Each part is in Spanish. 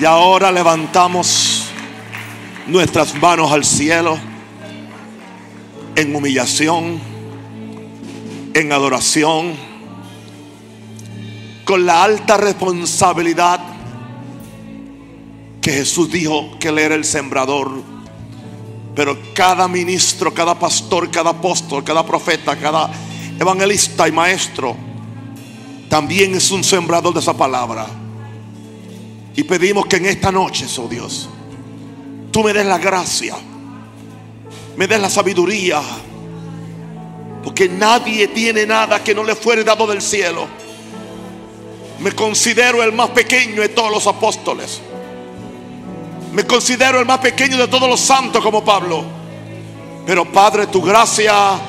Y ahora levantamos nuestras manos al cielo en humillación, en adoración, con la alta responsabilidad que Jesús dijo que Él era el sembrador. Pero cada ministro, cada pastor, cada apóstol, cada profeta, cada evangelista y maestro también es un sembrador de esa palabra. Y pedimos que en esta noche, oh Dios, tú me des la gracia, me des la sabiduría, porque nadie tiene nada que no le fuere dado del cielo. Me considero el más pequeño de todos los apóstoles. Me considero el más pequeño de todos los santos como Pablo. Pero Padre, tu gracia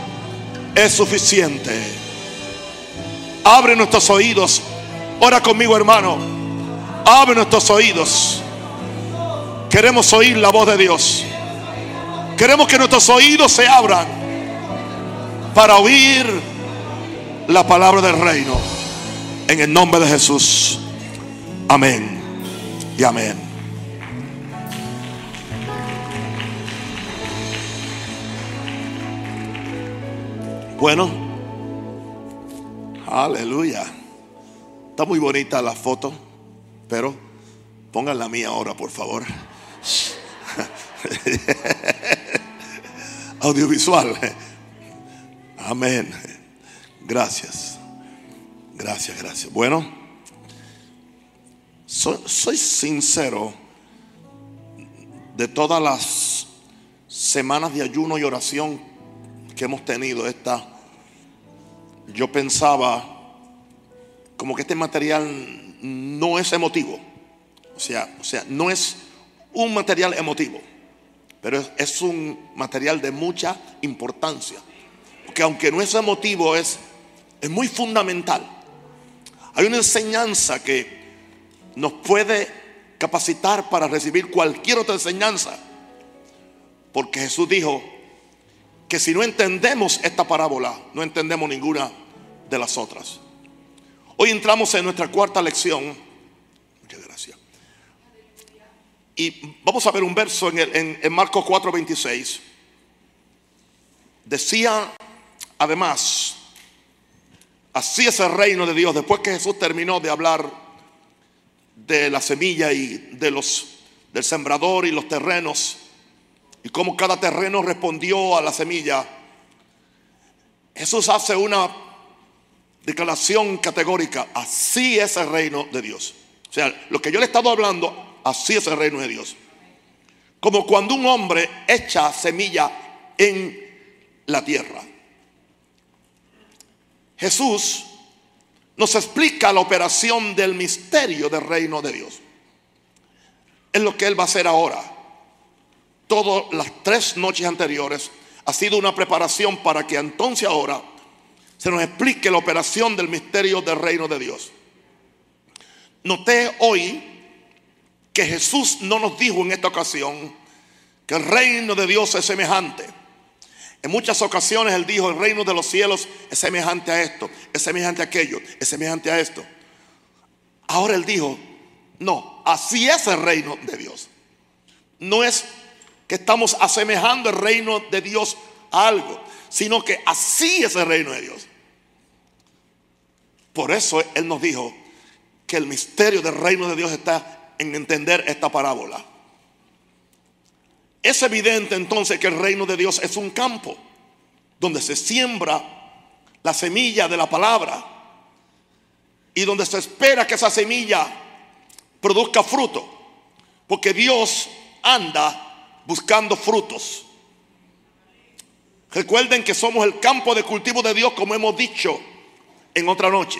es suficiente. Abre nuestros oídos. Ora conmigo, hermano. Abre nuestros oídos. Queremos oír la voz de Dios. Queremos que nuestros oídos se abran para oír la palabra del reino. En el nombre de Jesús. Amén. Y amén. Bueno, aleluya. Está muy bonita la foto, pero pongan la mía ahora, por favor. Audiovisual. Amén. Gracias. Gracias, gracias. Bueno, soy, soy sincero de todas las semanas de ayuno y oración que hemos tenido esta, yo pensaba como que este material no es emotivo. O sea, o sea, no es un material emotivo, pero es, es un material de mucha importancia. Porque aunque no es emotivo, es, es muy fundamental. Hay una enseñanza que nos puede capacitar para recibir cualquier otra enseñanza. Porque Jesús dijo, que si no entendemos esta parábola, no entendemos ninguna de las otras. Hoy entramos en nuestra cuarta lección. Muchas gracias. Y vamos a ver un verso en, en, Marcos 4:26. Decía además, así es el reino de Dios. Después que Jesús terminó de hablar de la semilla y de los del sembrador y los terrenos, y cómo cada terreno respondió a la semilla, Jesús hace una declaración categórica, así es el reino de Dios. O sea, lo que yo le he estado hablando, así es el reino de Dios. Como cuando un hombre echa semilla en la tierra. Jesús nos explica la operación del misterio del reino de Dios. Es lo que Él va a hacer ahora todas las tres noches anteriores ha sido una preparación para que entonces ahora se nos explique la operación del misterio del reino de Dios. Noté hoy que Jesús no nos dijo en esta ocasión que el reino de Dios es semejante. En muchas ocasiones Él dijo, el reino de los cielos es semejante a esto, es semejante a aquello, es semejante a esto. Ahora Él dijo, no, así es el reino de Dios. No es que estamos asemejando el reino de Dios a algo, sino que así es el reino de Dios. Por eso Él nos dijo que el misterio del reino de Dios está en entender esta parábola. Es evidente entonces que el reino de Dios es un campo donde se siembra la semilla de la palabra y donde se espera que esa semilla produzca fruto. Porque Dios anda buscando frutos. Recuerden que somos el campo de cultivo de Dios, como hemos dicho en otra noche.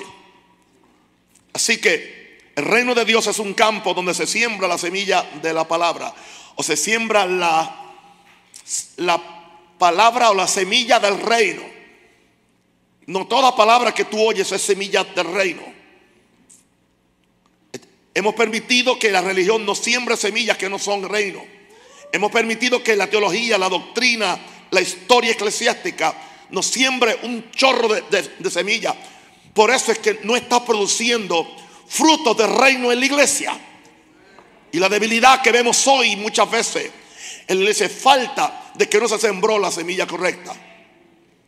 Así que el reino de Dios es un campo donde se siembra la semilla de la palabra, o se siembra la, la palabra o la semilla del reino. No toda palabra que tú oyes es semilla del reino. Hemos permitido que la religión no siembre semillas que no son reino. Hemos permitido que la teología, la doctrina, la historia eclesiástica nos siembre un chorro de, semilla. Por eso es que no está produciendo frutos de reino en la iglesia. Y la debilidad que vemos hoy muchas veces en la falta de que no se sembró la semilla correcta.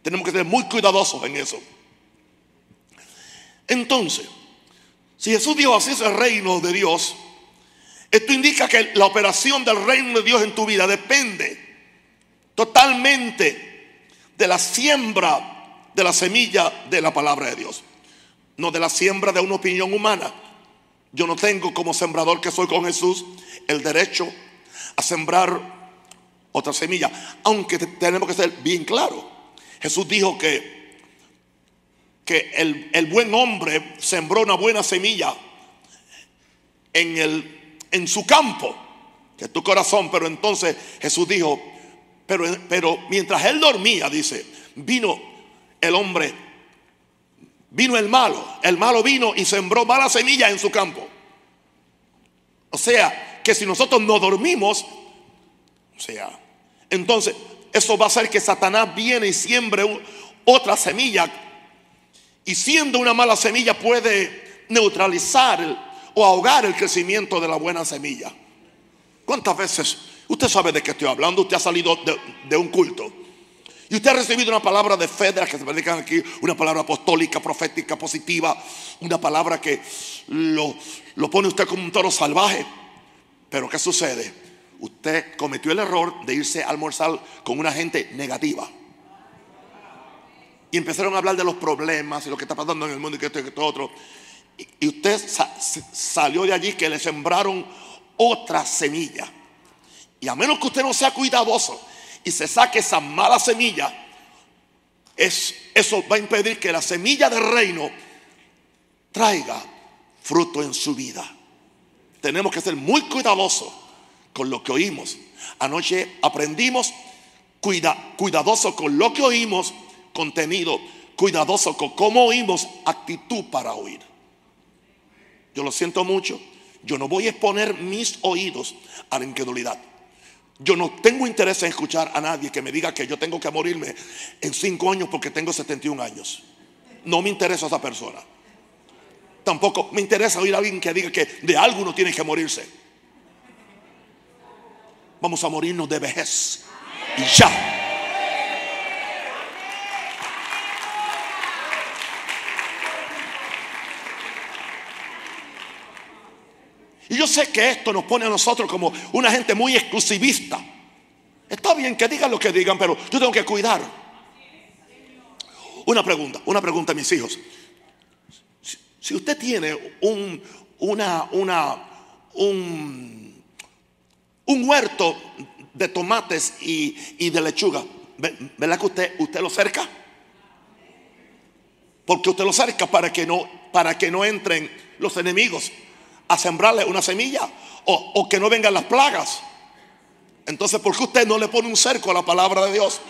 Tenemos que ser muy cuidadosos en eso. Entonces, si Jesús dijo así es el reino de Dios, esto indica que la operación del reino de Dios en tu vida depende totalmente de la siembra de la semilla de la palabra de Dios, no de la siembra de una opinión humana. Yo no tengo como sembrador que soy con Jesús el derecho a sembrar otra semilla, aunque tenemos que ser bien claros. Jesús dijo que, que el, el buen hombre sembró una buena semilla en, el, en su campo, que tu corazón, pero entonces Jesús dijo, pero, pero mientras él dormía, dice, vino el hombre Vino el malo, el malo vino y sembró mala semilla en su campo. O sea, que si nosotros no dormimos, o sea, entonces eso va a hacer que Satanás viene y siembre otra semilla. Y siendo una mala semilla puede neutralizar o ahogar el crecimiento de la buena semilla. ¿Cuántas veces? Usted sabe de qué estoy hablando, usted ha salido de, un culto y usted ha recibido una palabra de fe de las que se predican aquí, una palabra apostólica, profética, positiva, una palabra que lo, lo pone usted como un toro salvaje. Pero ¿qué sucede? Usted cometió el error de irse a almorzar con una gente negativa. Y empezaron a hablar de los problemas y lo que está pasando en el mundo y que esto y que esto otro. Y, usted salió de allí que le sembraron otra semilla. Y a menos que usted no sea cuidadoso y se saque esa mala semilla, es, eso va a impedir que la semilla del reino traiga fruto en su vida. Tenemos que ser muy cuidadosos con lo que oímos. Anoche aprendimos cuida, cuidadoso con lo que oímos, contenido, cuidadoso con cómo oímos, actitud para oír. Yo lo siento mucho. Yo no voy a exponer mis oídos a la incredulidad. Yo no tengo interés en escuchar a nadie que me diga que yo tengo que morirme en cinco años porque tengo 71 años. No me interesa esa persona. Tampoco me interesa oír a alguien que diga que de algo uno tiene que morirse. Vamos a morirnos de vejez. Y ya. Y yo sé que esto nos pone a nosotros como una gente muy exclusivista. Está bien que digan lo que digan, pero yo tengo que cuidar. Una pregunta, una pregunta a mis hijos. Si usted tiene un, una, un, un huerto de tomates y, de lechuga, ¿verdad que usted, usted lo cerca? Porque usted lo cerca para que no, para que no entren los enemigos a sembrarle una semilla o, que no vengan las plagas. Entonces, ¿por qué usted no le pone un cerco a la palabra de Dios?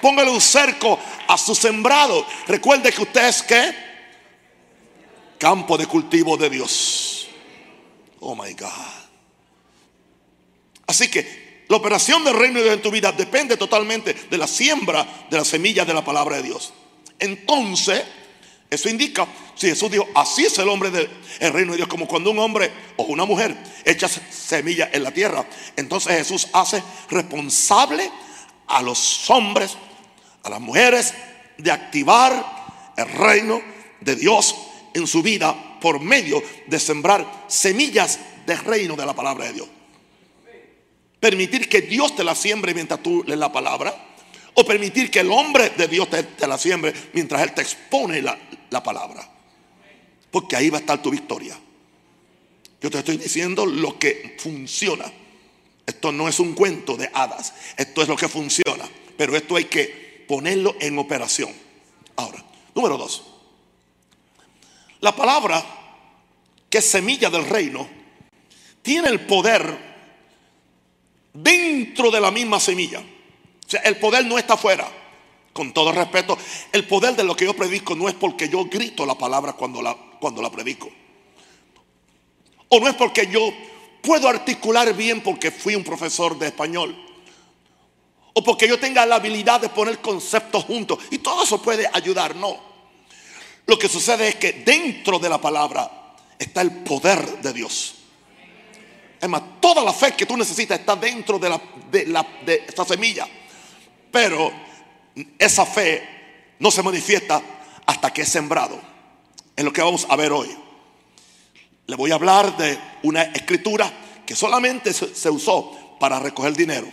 Póngale un cerco a su sembrado. Recuerde que usted es que campo de cultivo de Dios. Oh my God. Así que la operación del reino de en tu vida depende totalmente de la siembra de la semilla de la palabra de Dios. Entonces, eso indica, si Jesús dijo, así es el hombre del reino de Dios, como cuando un hombre o una mujer echa semilla en la tierra. Entonces Jesús hace responsable a los hombres, a las mujeres, de activar el reino de Dios en su vida por medio de sembrar semillas del reino de la palabra de Dios. Permitir que Dios te la siembre mientras tú lees la palabra o permitir que el hombre de Dios te, la siembre mientras Él te expone la, la palabra. Porque ahí va a estar tu victoria. Yo te estoy diciendo lo que funciona. Esto no es un cuento de hadas. Esto es lo que funciona. Pero esto hay que ponerlo en operación. Ahora, número dos. La palabra que es semilla del reino tiene el poder dentro de la misma semilla sea, el poder no está afuera. Con todo respeto, el poder de lo que yo predico no es porque yo grito la palabra cuando la, cuando la predico. O no es porque yo puedo articular bien porque fui un profesor de español. O porque yo tenga la habilidad de poner conceptos juntos. Y todo eso puede ayudar, no. Lo que sucede es que dentro de la palabra está el poder de Dios. Es más, toda la fe que tú necesitas está dentro de, la, de, la, de esta semilla. Pero esa fe no se manifiesta hasta que es sembrado. Es lo que vamos a ver hoy. Le voy a hablar de una escritura que solamente se usó para recoger dinero.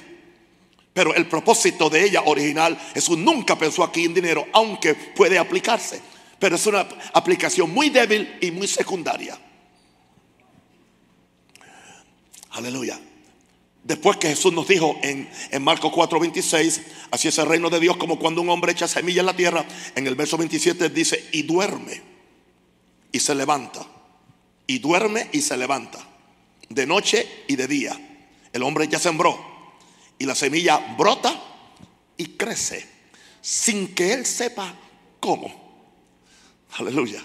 Pero el propósito de ella original, Jesús nunca pensó aquí en dinero, aunque puede aplicarse. Pero es una aplicación muy débil y muy secundaria. Aleluya. Después que Jesús nos dijo en, en Marcos 4:26, así es el reino de Dios como cuando un hombre echa semilla en la tierra, en el verso 27 dice, y duerme y se levanta. Y duerme y se levanta. De noche y de día. El hombre ya sembró. Y la semilla brota y crece. Sin que él sepa cómo. Aleluya.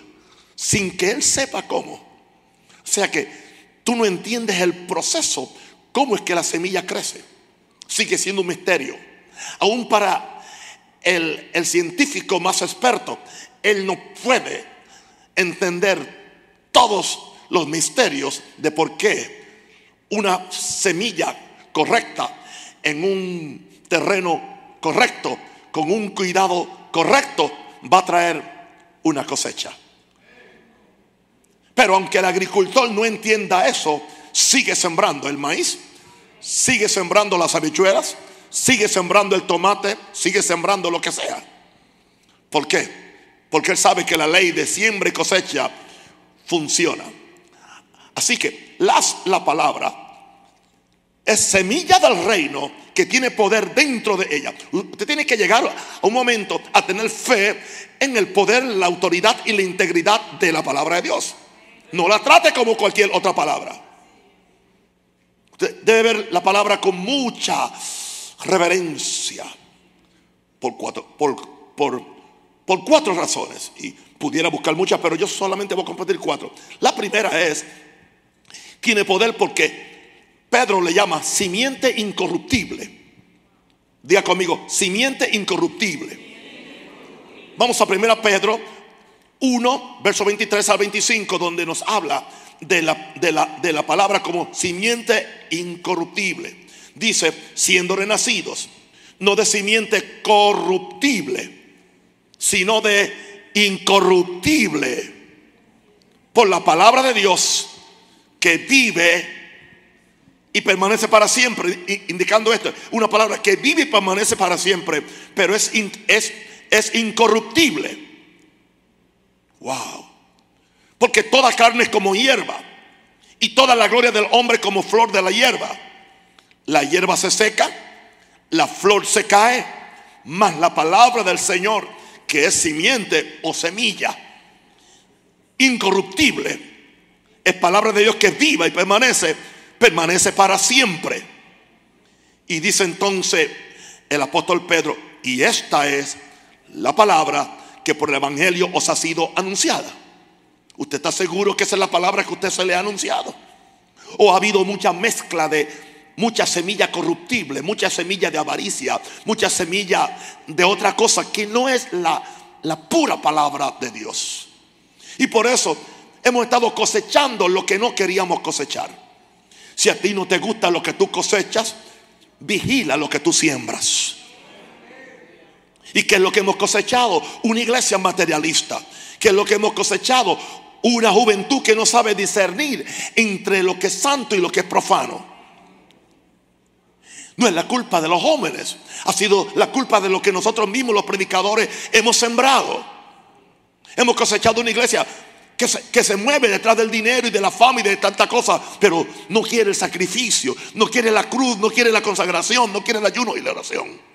Sin que él sepa cómo. O sea que tú no entiendes el proceso. ¿Cómo es que la semilla crece? Sigue siendo un misterio. Aún para el, científico más experto, él no puede entender todos los misterios de por qué una semilla correcta en un terreno correcto, con un cuidado correcto, va a traer una cosecha. Pero aunque el agricultor no entienda eso, sigue sembrando el maíz, sigue sembrando las habichuelas, sigue sembrando el tomate, sigue sembrando lo que sea. ¿Por qué? Porque él sabe que la ley de siembra y cosecha funciona. Así que las, la palabra es semilla del reino que tiene poder dentro de ella. Usted tiene que llegar a un momento a tener fe en el poder, la autoridad y la integridad de la palabra de Dios. No la trate como cualquier otra palabra. Usted debe ver la palabra con mucha reverencia por cuatro, por, por, por cuatro razones. Y pudiera buscar muchas, pero yo solamente voy a compartir cuatro. La primera es, tiene poder porque Pedro le llama simiente incorruptible. Diga conmigo, simiente incorruptible. Vamos a 1 Pedro 1, verso 23 al 25, donde nos habla de la, de la, de la palabra como simiente incorruptible. Dice, siendo renacidos, no de simiente corruptible, sino de incorruptible, por la palabra de Dios que vive y permanece para siempre, indicando esto, una palabra que vive y permanece para siempre, pero es, incorruptible. Wow. Porque toda carne es como hierba y toda la gloria del hombre como flor de la hierba. La hierba se seca, la flor se cae, mas la palabra del Señor, que es simiente o semilla, incorruptible, es palabra de Dios que viva y permanece permanece para siempre. Y dice entonces el apóstol Pedro, y esta es la palabra que por el Evangelio os ha sido anunciada. ¿Usted está seguro que esa es la palabra que usted se le ha anunciado? ¿O ha habido mucha mezcla de mucha semilla corruptible, mucha semilla de avaricia, mucha semilla de otra cosa que no es la, la pura palabra de Dios? Y por eso hemos estado cosechando lo que no queríamos cosechar. Si a ti no te gusta lo que tú cosechas, vigila lo que tú siembras. ¿Y qué es lo que hemos cosechado? Una iglesia materialista. ¿Qué es lo que hemos cosechado? Una juventud que no sabe discernir entre lo que es santo y lo que es profano. No es la culpa de los jóvenes, ha sido la culpa de lo que nosotros mismos, los predicadores, hemos sembrado. Hemos cosechado una iglesia que se, mueve detrás del dinero y de la fama y de tanta cosa, pero no quiere el sacrificio, no quiere la cruz, no quiere la consagración, no quiere el ayuno y la oración.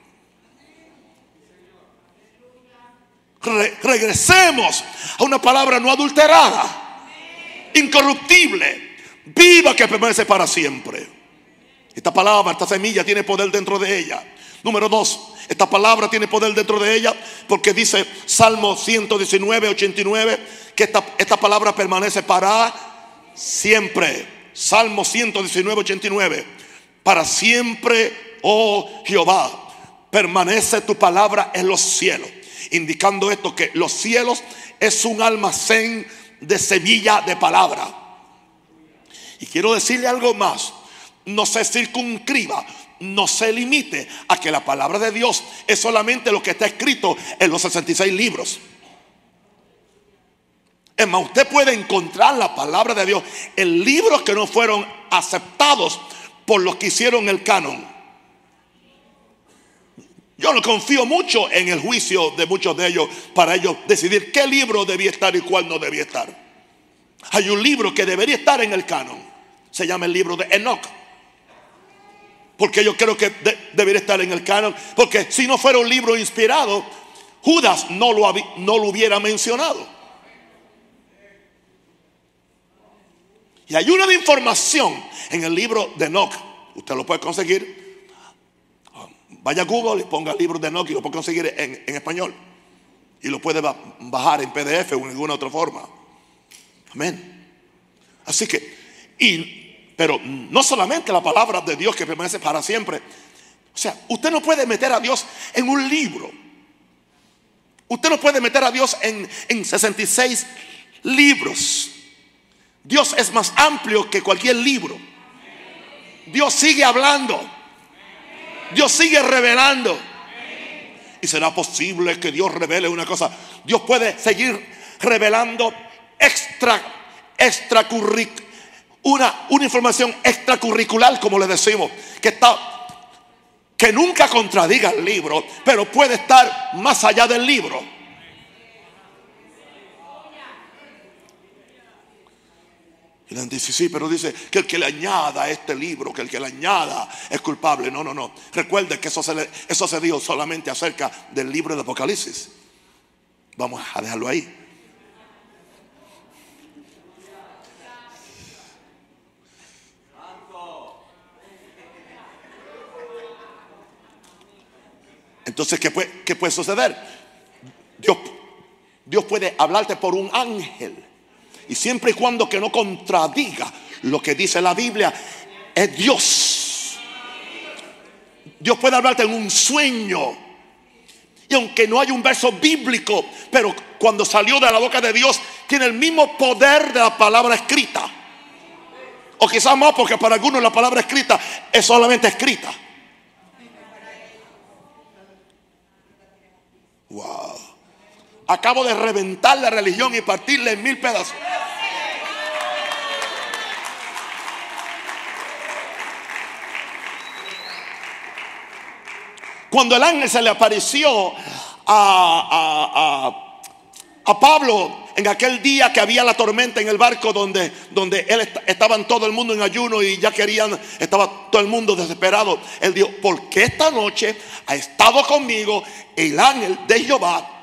regresemos a una palabra no adulterada, incorruptible, viva que permanece para siempre. Esta palabra, esta semilla tiene poder dentro de ella. Número dos, esta palabra tiene poder dentro de ella porque dice Salmo 119, 89 que esta, esta palabra permanece para siempre. Salmo 119, 89. Para siempre, oh Jehová, permanece tu palabra en los cielos. Indicando esto que los cielos es un almacén de semilla de palabra. quiero decirle algo más. No se circunscriba, no se limite a que la palabra de Dios es solamente lo que está escrito en los 66 libros. Es más, usted puede encontrar la palabra de Dios en libros que no fueron aceptados por los que hicieron el canon. Yo no confío mucho en el juicio de muchos de ellos para ellos decidir qué libro debía estar y cuál no debía estar. Hay un libro que debería estar en el canon. Se llama el libro de Enoch. Porque yo creo que debería estar en el canon. Porque si no fuera un libro inspirado, Judas no lo, no lo hubiera mencionado. Y hay una de información en el libro de Enoch. Usted lo puede conseguir. Vaya a Google y ponga el libro de Enoch y lo puede conseguir en, en español. Y lo puede bajar en PDF o en alguna otra forma. Amén. Así que, y, pero no solamente la palabra de Dios que permanece para siempre. O sea, usted no puede meter a Dios en un libro. Usted no puede meter a Dios en, en 66 libros. Dios es más amplio que cualquier libro. Dios sigue hablando. Dios sigue revelando. Y será posible que Dios revele una cosa. Dios puede seguir revelando extra, extracurricular, una, una información extracurricular, como le decimos, que está que nunca contradiga el libro, pero puede estar más allá del libro. Y le dice, sí, pero dice que el que le añada este libro, que el que le añada es culpable. No, no, no. Recuerde que eso se, eso se dijo solamente acerca del libro de Apocalipsis. Vamos a dejarlo ahí. Entonces, ¿qué puede, qué puede suceder? Dios, Dios puede hablarte por un ángel. Y siempre y cuando que no contradiga lo que dice la Biblia, es Dios. Dios puede hablarte en un sueño. Y aunque no hay un verso bíblico, pero cuando salió de la boca de Dios, tiene el mismo poder de la palabra escrita. O quizás más porque para algunos la palabra escrita es solamente escrita. Wow. Acabo de reventar la religión y partirla en mil pedazos. Cuando el ángel se le apareció a, a, Pablo en aquel día que había la tormenta en el barco donde, donde él estaban todo el mundo en ayuno y ya querían, estaba todo el mundo desesperado. Él dijo, porque esta noche ha estado conmigo el ángel de Jehová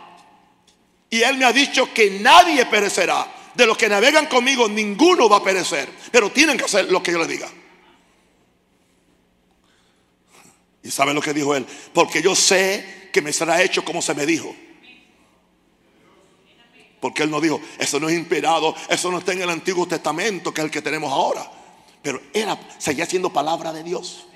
y él me ha dicho que nadie perecerá. De los que navegan conmigo, ninguno va a perecer. Pero tienen que hacer lo que yo les diga. ¿Y saben lo que dijo él? Porque yo sé que me será hecho como se me dijo. Porque él no dijo, eso no es inspirado, eso no está en el Antiguo Testamento, que es el que tenemos ahora. Pero era, seguía siendo palabra de Dios.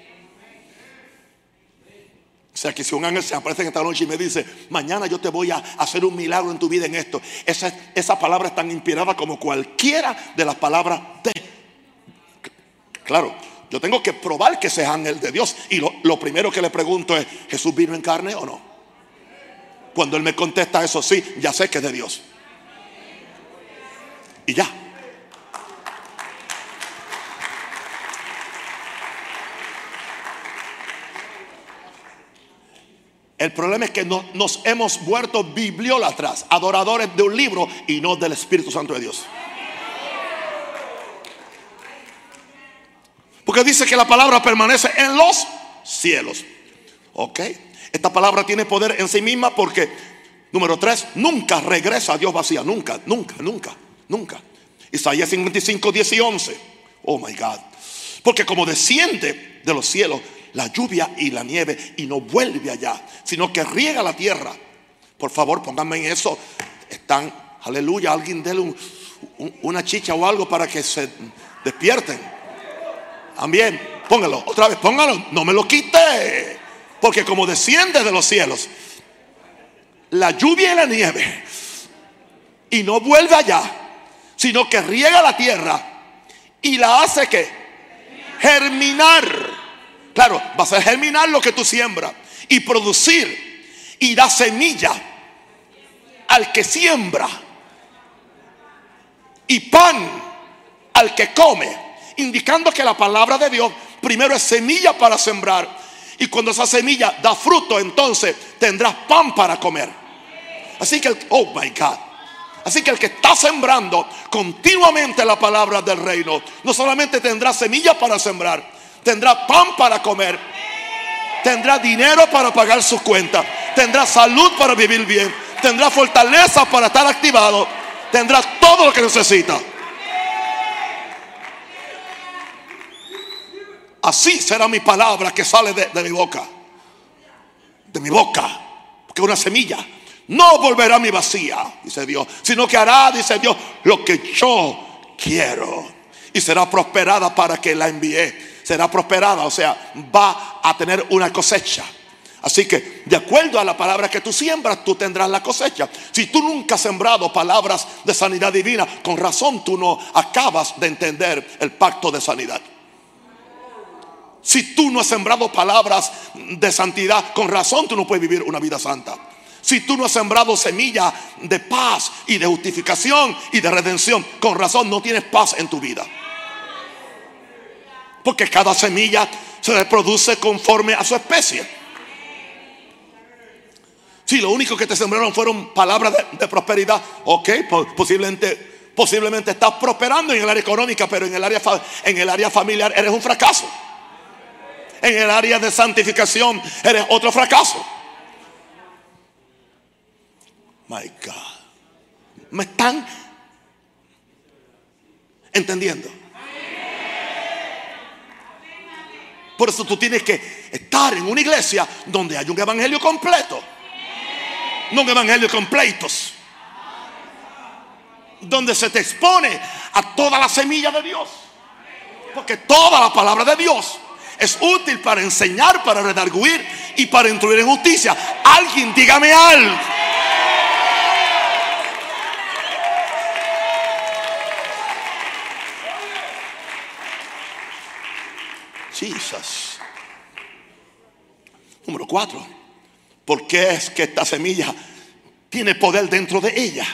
O sea que si un ángel se aparece en esta noche y me dice, mañana yo te voy a hacer un milagro en tu vida en esto, esa, esa palabra es tan inspirada como cualquiera de las palabras de... Claro, yo tengo que probar que ese ángel de Dios. Y lo, lo primero que le pregunto es, ¿Jesús vino en carne o no? Cuando él me contesta eso, sí, ya sé que es de Dios. Y ya. El problema es que nos hemos vuelto bibliólatras, adoradores de un libro y no del Espíritu Santo de Dios. Porque dice que la palabra permanece en los cielos. Ok. Esta palabra tiene poder en sí misma porque, número tres, nunca regresa a Dios vacía. Nunca, nunca, nunca, nunca. Isaías 55, 10 y 11. Oh my God. Porque como desciende de los cielos la lluvia y la nieve y no vuelve allá, sino que riega la tierra. Por favor, pónganme en eso. Están, aleluya, alguien déle una chicha o algo para que se despierten. También, póngalo, otra vez, póngalo, no me lo quite. Porque como desciende de los cielos, la lluvia y la nieve, y no vuelve allá, sino que riega la tierra y la hace que germinar. Claro, va a germinar lo que tú siembras y producir y da semilla al que siembra y pan al que come, indicando que la palabra de Dios primero es semilla para sembrar y cuando esa semilla da fruto, entonces tendrás pan para comer. Así que, oh my God. Así que el que está sembrando continuamente la palabra del reino, no solamente tendrá semilla para sembrar, tendrá pan para comer, tendrá dinero para pagar sus cuentas, tendrá salud para vivir bien, tendrá fortaleza para estar activado, tendrá todo lo que necesita. Así será mi palabra que sale de, mi boca. De mi boca. Porque una semilla no volverá a mi vacía, dice Dios, sino que hará, dice Dios, lo que yo quiero. Y será prosperada para que la envíe. Será prosperada, o sea, va a tener una cosecha. Así que, de acuerdo a la palabra que tú siembras, tú tendrás la cosecha. Si tú nunca has sembrado palabras de sanidad divina, con razón tú no acabas de entender el pacto de sanidad. Si tú no has sembrado palabras de santidad, con razón tú no puedes vivir una vida santa. Si tú no has sembrado semilla de paz y de justificación y de redención, con razón no tienes paz en tu vida. Porque cada semilla se reproduce conforme a su especie. Si lo único que te sembraron fueron palabras de, prosperidad, ok, posiblemente, posiblemente estás prosperando en el área económica, pero en el área, en el área familiar eres un fracaso en el área de santificación, eres otro fracaso. My God. ¿Me están entendiendo? Por eso tú tienes que estar en una iglesia donde hay un evangelio completo. No un evangelio completos. Donde se te expone a toda la semilla de Dios. Porque toda la palabra de Dios es útil para enseñar, para redarguir y para instruir en justicia. Alguien dígame algo. Jesus. Número cuatro. ¿Por qué es que esta semilla tiene poder dentro de ella?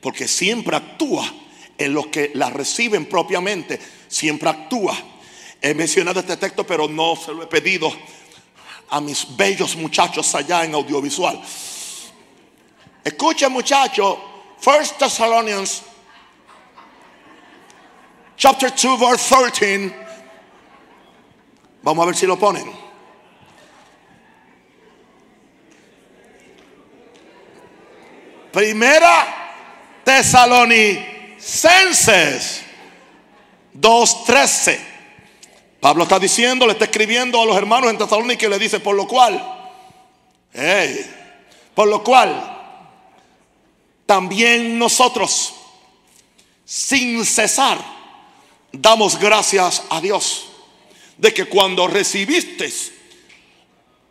Porque siempre actúa en los que la reciben propiamente. Siempre actúa He mencionado este texto, pero no se lo he pedido a mis bellos muchachos allá en audiovisual. Escucha muchacho, First Thessalonians chapter 2 verse 13. Vamos a ver si lo ponen. Primera Tesalonicenses 2:13. Pablo está diciendo, le está escribiendo a los hermanos en Tesalónica y le dice, por lo cual, por lo cual, también nosotros, sin cesar, damos gracias a Dios de que cuando recibiste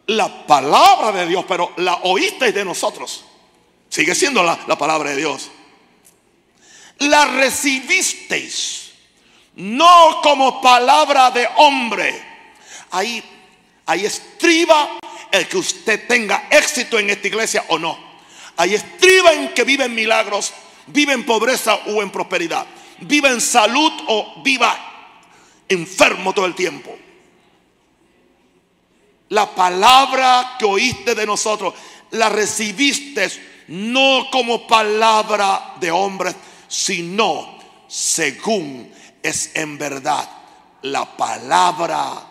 la palabra de Dios, pero la oísteis de nosotros, sigue siendo la, la palabra de Dios, la recibisteis no como palabra de hombre. Ahí, ahí estriba el que usted tenga éxito en esta iglesia o no. Ahí estriba en que vive en milagros, vive en pobreza o en prosperidad, vive en salud o viva enfermo todo el tiempo. La palabra que oíste de nosotros, la recibiste no como palabra de hombre, sino según es en verdad la palabra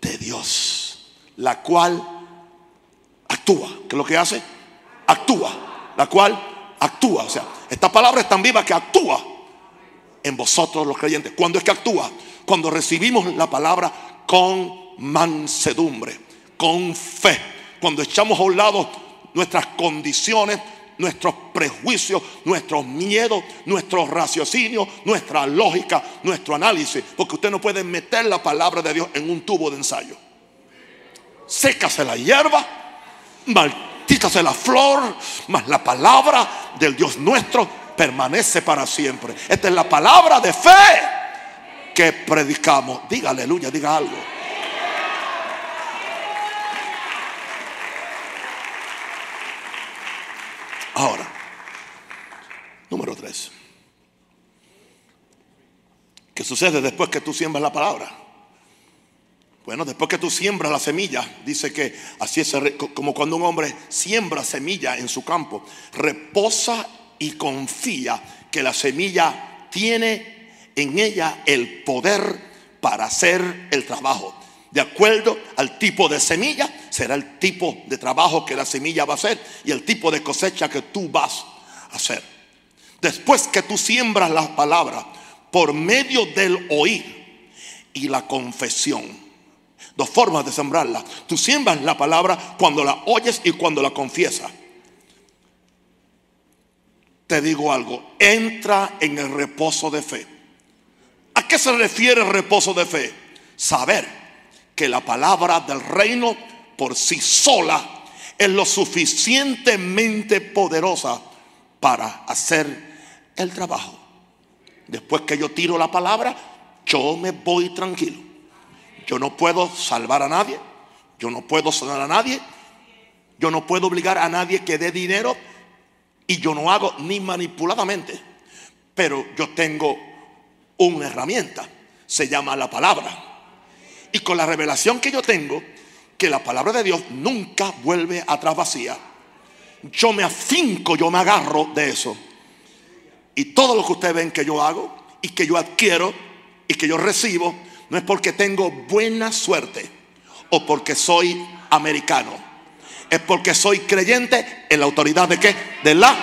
de Dios, la cual actúa. ¿Qué es lo que hace? Actúa. La cual actúa. O sea, esta palabra es tan viva que actúa en vosotros los creyentes. ¿Cuándo es que actúa? Cuando recibimos la palabra con mansedumbre, con fe. Cuando echamos a un lado nuestras condiciones, nuestros prejuicios, nuestros miedos, nuestros raciocinios, nuestra lógica, nuestro análisis. Porque usted no puede meter la palabra de Dios en un tubo de ensayo. Sécase la hierba, maltítase la flor, mas la palabra del Dios nuestro permanece para siempre. Esta es la palabra de fe que predicamos. Diga aleluya, diga algo. Ahora, número tres. ¿Qué sucede después que tú siembras la palabra? Bueno, después que tú siembras la semilla, dice que así es como cuando un hombre siembra semilla en su campo, reposa y confía que la semilla tiene en ella el poder para hacer el trabajo. De acuerdo al tipo de semilla, será el tipo de trabajo que la semilla va a hacer y el tipo de cosecha que tú vas a hacer. Después que tú siembras la palabra por medio del oír y la confesión. Dos formas de sembrarla. Tú siembras la palabra cuando la oyes y cuando la confiesas. Te digo algo, entra en el reposo de fe. ¿A qué se refiere el reposo de fe? Saber que la palabra del reino por sí sola es lo suficientemente poderosa para hacer el trabajo. Después que yo tiro la palabra, yo me voy tranquilo. Yo no puedo salvar a nadie, yo no puedo sanar a nadie, yo no puedo obligar a nadie que dé dinero y yo no hago ni manipuladamente. Pero yo tengo una herramienta, se llama la palabra. Y con la revelación que yo tengo, que la palabra de Dios nunca vuelve atrás vacía, yo me afinco, yo me agarro de eso. Y todo lo que ustedes ven que yo hago y que yo adquiero y que yo recibo, no es porque tengo buena suerte o porque soy americano. Es porque soy creyente en la autoridad de qué? De la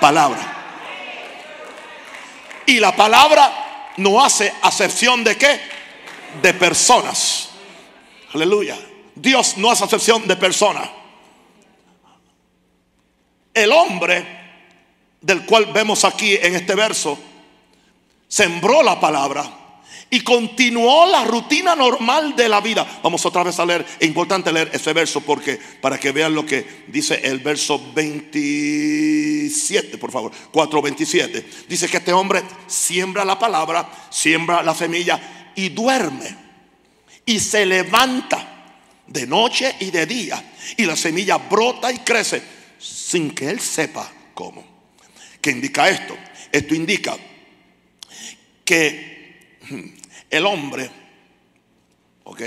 palabra. Y la palabra no hace acepción de qué? de personas. Aleluya. Dios no hace excepción de personas. El hombre del cual vemos aquí en este verso sembró la palabra y continuó la rutina normal de la vida. Vamos otra vez a leer, es importante leer ese verso porque para que vean lo que dice el verso 27, por favor, 4:27. Dice que este hombre siembra la palabra, siembra la semilla y duerme y se levanta de noche y de día y la semilla brota y crece sin que él sepa cómo. ¿Qué indica esto? Esto indica que hmm, el hombre, ¿ok?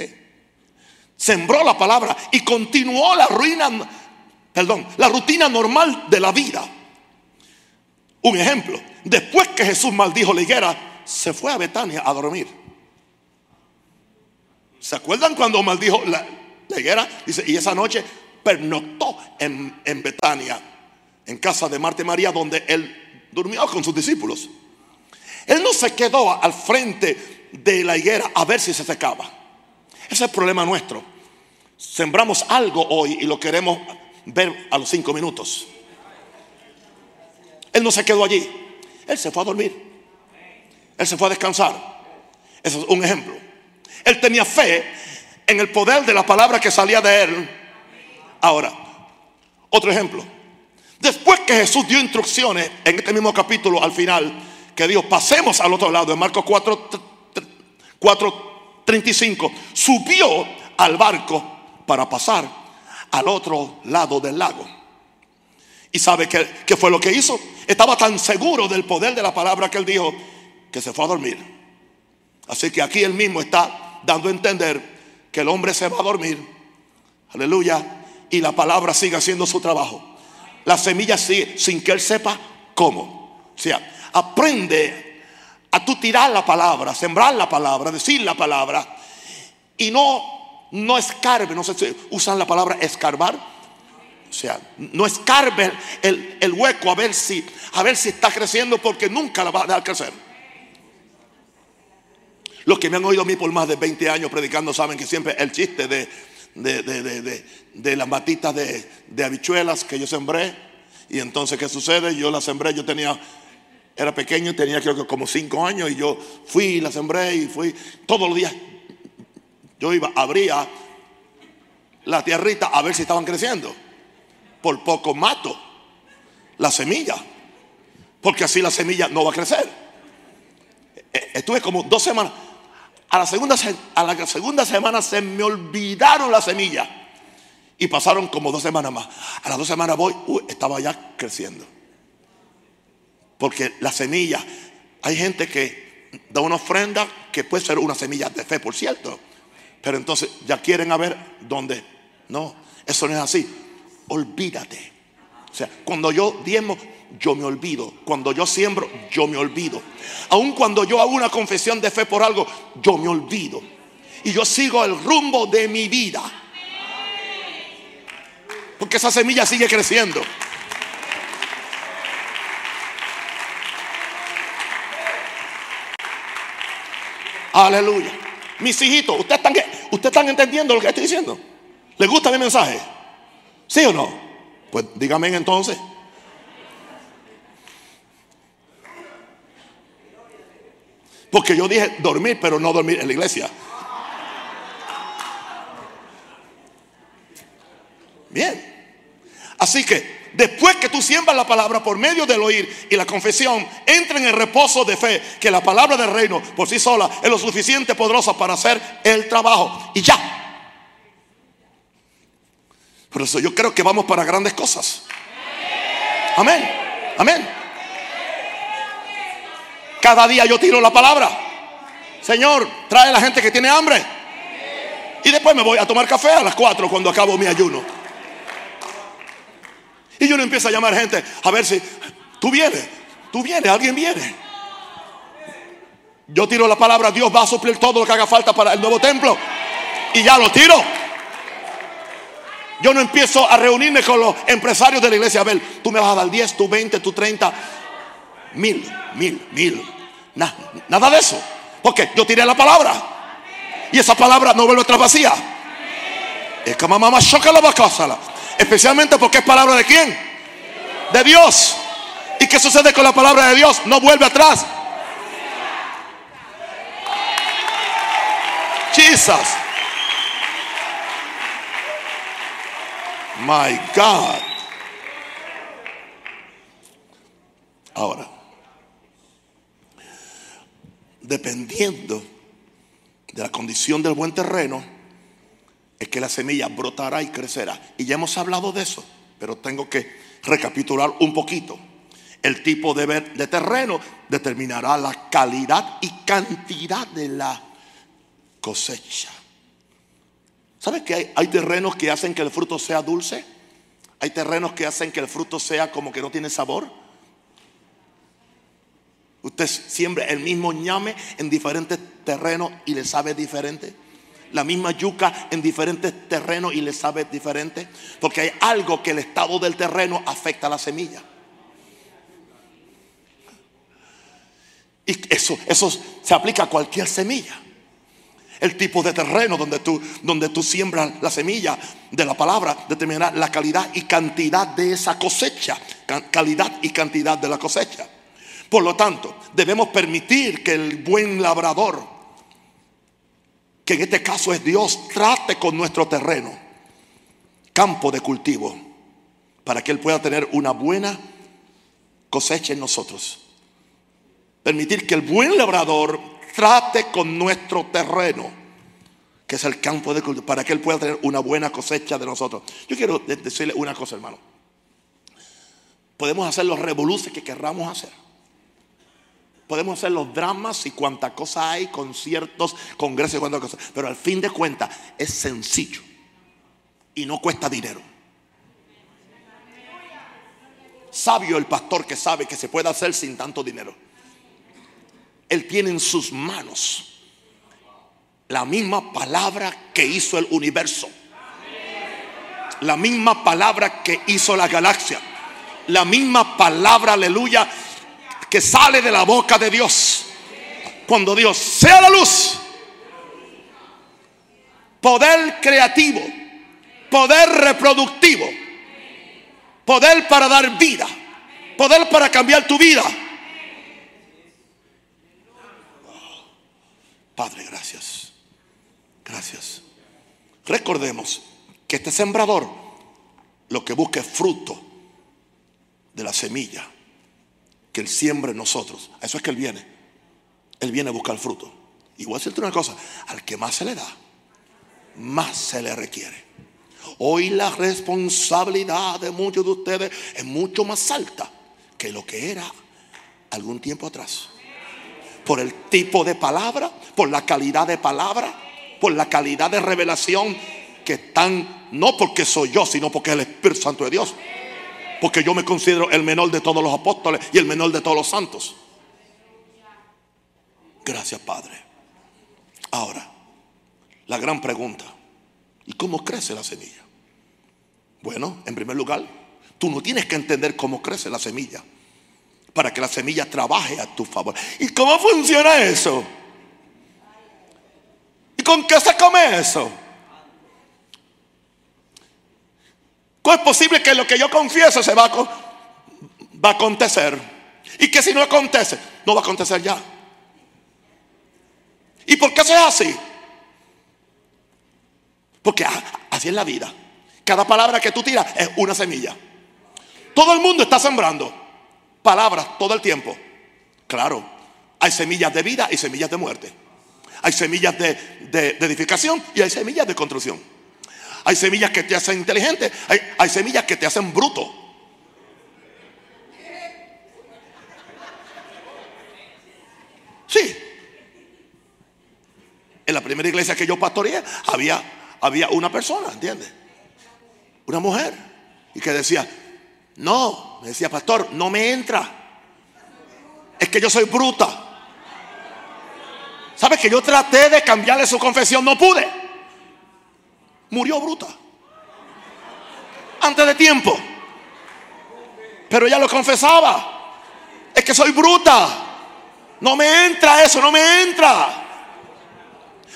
Sembró la palabra y continuó la ruina, perdón, la rutina normal de la vida. Un ejemplo, después que Jesús maldijo la higuera, se fue a Betania a dormir. ¿Se acuerdan cuando maldijo la, higuera? Dice, y esa noche pernoctó en, en Betania, en casa de Marta y María, donde él durmió con sus discípulos. Él no se quedó al frente de la higuera a ver si se secaba. Ese es el problema nuestro. Sembramos algo hoy y lo queremos ver a los cinco minutos. Él no se quedó allí. Él se fue a dormir. Él se fue a descansar. Ese es un ejemplo. Él tenía fe en el poder de la palabra que salía de él. Ahora, otro ejemplo. Después que Jesús dio instrucciones en este mismo capítulo al final, que dijo, pasemos al otro lado, en Marcos 4, 4 35, subió al barco para pasar al otro lado del lago. ¿Y sabe qué, qué fue lo que hizo? Estaba tan seguro del poder de la palabra que él dijo que se fue a dormir. Así que aquí él mismo está dando a entender que el hombre se va a dormir. Aleluya. Y la palabra sigue haciendo su trabajo. La semilla sigue sin que él sepa cómo. O sea, aprende a tú tirar la palabra, sembrar la palabra, decir la palabra. Y no, no escarbe, no sé si usan la palabra escarbar. O sea, no escarbe el, el, hueco a ver si, a ver si está creciendo porque nunca la va a dejar crecer. Los que me han oído a mí por más de 20 años predicando saben que siempre el chiste de, de, las matitas de, habichuelas que yo sembré. Y entonces, ¿qué sucede? Yo la sembré, yo tenía, era pequeño, tenía creo que como 5 años y yo fui la sembré y fui todos los días. Yo iba, abría la tierrita a ver si estaban creciendo. Por poco mato la semilla, porque así la semilla no va a crecer. E, estuve como dos semanas A la segunda, a la segunda semana se me olvidaron las semillas. Y pasaron como dos semanas más. A las dos semanas voy, estaba ya creciendo. Porque la semilla, hay gente que da una ofrenda que puede ser una semilla de fe, por cierto. Pero entonces ya quieren a ver dónde. No, eso no es así. Olvídate. O sea, cuando yo diezmo, yo me olvido. Cuando yo siembro, yo me olvido. Aun cuando yo hago una confesión de fe por algo, yo me olvido. Y yo sigo el rumbo de mi vida. Porque esa semilla sigue creciendo. Aleluya. Mis hijitos, ¿ustedes están, ¿ustedes están entendiendo lo que estoy diciendo? ¿Les gusta mi mensaje? ¿Sí o no? Pues díganme entonces. Porque yo dije dormir, pero no dormir en la iglesia. Bien. Así que después que tú siembras la palabra por medio del oír y la confesión, entra en el reposo de fe, que la palabra del reino por sí sola es lo suficiente poderosa para hacer el trabajo. Y ya. Por eso yo creo que vamos para grandes cosas. Amén. Amén. Cada día yo tiro la palabra. Señor, trae a la gente que tiene hambre. Y después me voy a tomar café a las 4 cuando acabo mi ayuno. Y yo no empiezo a llamar gente a ver si tú vienes, tú vienes, alguien viene. Yo tiro la palabra, Dios va a suplir todo lo que haga falta para el nuevo templo. Y ya lo tiro. Yo no empiezo a reunirme con los empresarios de la iglesia. A ver, tú me vas a dar 10, tú 20, tú 30, mil, mil, mil nada de eso. Porque yo tiré la palabra. Y esa palabra no vuelve atrás vacía. Es que mamá choca la vaca Especialmente porque es palabra de quién? De Dios. ¿Y qué sucede con la palabra de Dios? No vuelve atrás. Jesus. My God. Ahora dependiendo de la condición del buen terreno, es que la semilla brotará y crecerá. Y ya hemos hablado de eso, pero tengo que recapitular un poquito. El tipo de, terreno determinará la calidad y cantidad de la cosecha. ¿Sabes que hay terrenos que hacen que el fruto sea dulce? Hay terrenos que hacen que el fruto sea como que no tiene sabor. Usted siembra el mismo ñame en diferentes terrenos y le sabe diferente. La misma yuca en diferentes terrenos y le sabe diferente. Porque hay algo que el estado del terreno afecta a la semilla. Y eso, eso se aplica a cualquier semilla. El tipo de terreno donde tú, donde tú siembras la semilla de la palabra determinará la calidad y cantidad de esa cosecha. Calidad y cantidad de la cosecha. Por lo tanto, debemos permitir que el buen labrador, que en este caso es Dios, trate con nuestro terreno, campo de cultivo, para que Él pueda tener una buena cosecha en nosotros. Permitir que el buen labrador trate con nuestro terreno, que es el campo de cultivo, para que Él pueda tener una buena cosecha de nosotros. Yo quiero decirle una cosa, hermano. Podemos hacer los revoluciones que querramos hacer podemos hacer los dramas y cuánta cosa hay, conciertos, congresos y cuánta cosa. Pero al fin de cuentas es sencillo y no cuesta dinero. Sabio el pastor que sabe que se puede hacer sin tanto dinero. Él tiene en sus manos la misma palabra que hizo el universo. La misma palabra que hizo la galaxia. La misma palabra, aleluya, que sale de la boca de Dios. Cuando Dios sea la luz, poder creativo, poder reproductivo, poder para dar vida, poder para cambiar tu vida. Padre, gracias. Gracias. Recordemos que este sembrador lo que busca es fruto de la semilla que Él siembre en nosotros. Eso es que Él viene. Él viene a buscar fruto. Y voy a decirte una cosa, al que más se le da, más se le requiere. Hoy la responsabilidad de muchos de ustedes es mucho más alta que lo que era algún tiempo atrás. Por el tipo de palabra, por la calidad de palabra, por la calidad de revelación que están, no porque soy yo, sino porque es el Espíritu Santo de Dios. Porque yo me considero el menor de todos los apóstoles y el menor de todos los santos. Gracias, Padre. Ahora, la gran pregunta. ¿Y cómo crece la semilla? Bueno, en primer lugar, tú no tienes que entender cómo crece la semilla para que la semilla trabaje a tu favor. ¿Y cómo funciona eso? ¿Y con qué se come eso? ¿Cómo es posible que lo que yo confieso se va a, va a acontecer? Y que si no acontece, no va a acontecer ya. ¿Y por qué es así? Porque así es la vida. Cada palabra que tú tiras es una semilla. Todo el mundo está sembrando palabras todo el tiempo. Claro, hay semillas de vida y semillas de muerte. Hay semillas de, edificación y hay semillas de construcción. Hay semillas que te hacen inteligente, hay, hay semillas que te hacen bruto. Sí. En la primera iglesia que yo pastoreé había, había una persona, ¿entiendes? Una mujer. Y que decía, no, me decía, pastor, no me entra. Es que yo soy bruta. ¿Sabes que yo traté de cambiarle su confesión? No pude. Murió bruta. Antes de tiempo. Pero ella lo confesaba. Es que soy bruta. No me entra eso, no me entra.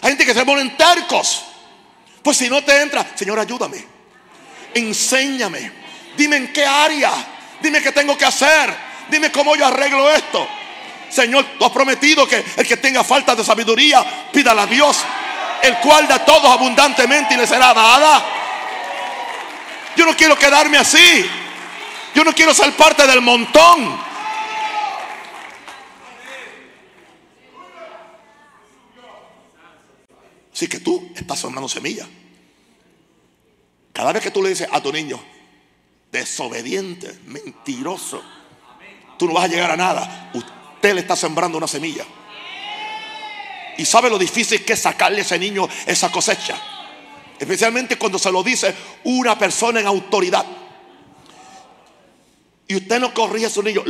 Hay gente que se ponen tercos. Pues si no te entra, Señor, ayúdame. Enséñame. Dime en qué área. Dime qué tengo que hacer. Dime cómo yo arreglo esto. Señor, tú has prometido que el que tenga falta de sabiduría, pídala a Dios, el cual da a todos abundantemente y le será dada. Yo no quiero quedarme así. Yo no quiero ser parte del montón. Así que tú estás sembrando semilla. Cada vez que tú le dices a tu niño, desobediente, mentiroso, tú no vas a llegar a nada. Usted le está sembrando una semilla. Y sabe lo difícil que es sacarle a ese niño esa cosecha. Especialmente cuando se lo dice una persona en autoridad. Y usted no corrige a su niño,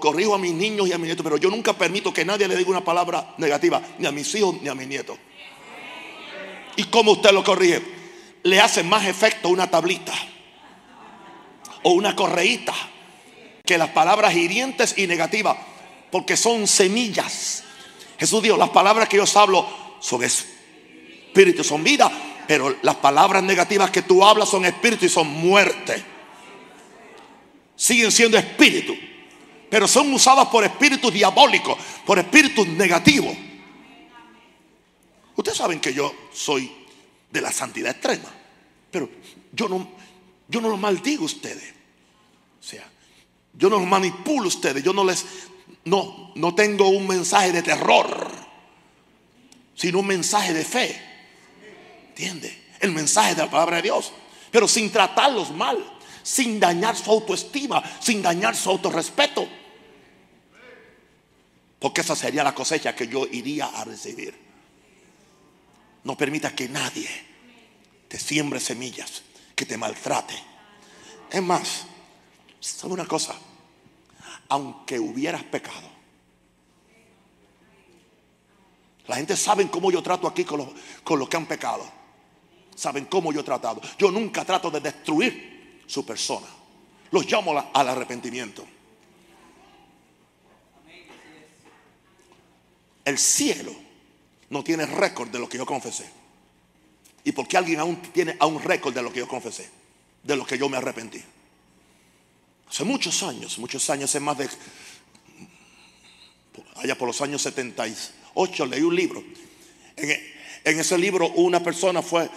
corrijo a mis niños y a mis nietos, pero yo nunca permito que nadie le diga una palabra negativa, ni a mis hijos ni a mis nietos. ¿Y cómo usted lo corrige? Le hace más efecto una tablita o una correíta que las palabras hirientes y negativas, porque son semillas. Jesús dijo, las palabras que yo hablo son espíritu, son vida, pero las palabras negativas que tú hablas son espíritu y son muerte. Siguen siendo espíritu, pero son usadas por espíritus diabólicos, por espíritus negativos. Ustedes saben que yo soy de la santidad extrema, pero yo no, yo no los maldigo a ustedes. O sea, yo no los manipulo a ustedes, yo no les, no, no tengo un mensaje de terror, sino un mensaje de fe. ¿Entiende? El mensaje de la palabra de Dios, pero sin tratarlos mal, sin dañar su autoestima, sin dañar su autorrespeto. Porque esa sería la cosecha que yo iría a recibir. No permita que nadie te siembre semillas, que te maltrate. Es más, ¿sabe una cosa? Aunque hubieras pecado, la gente sabe cómo yo trato aquí con los, con los que han pecado. Saben cómo yo he tratado. Yo nunca trato de destruir su persona. Los llamo al arrepentimiento. El cielo no tiene récord de lo que yo confesé. ¿Y porque alguien aún tiene un récord de lo que yo confesé? De lo que yo me arrepentí. Hace muchos años, muchos años, hace más de... Allá por los años 78 leí un libro. En, ese libro una persona fue,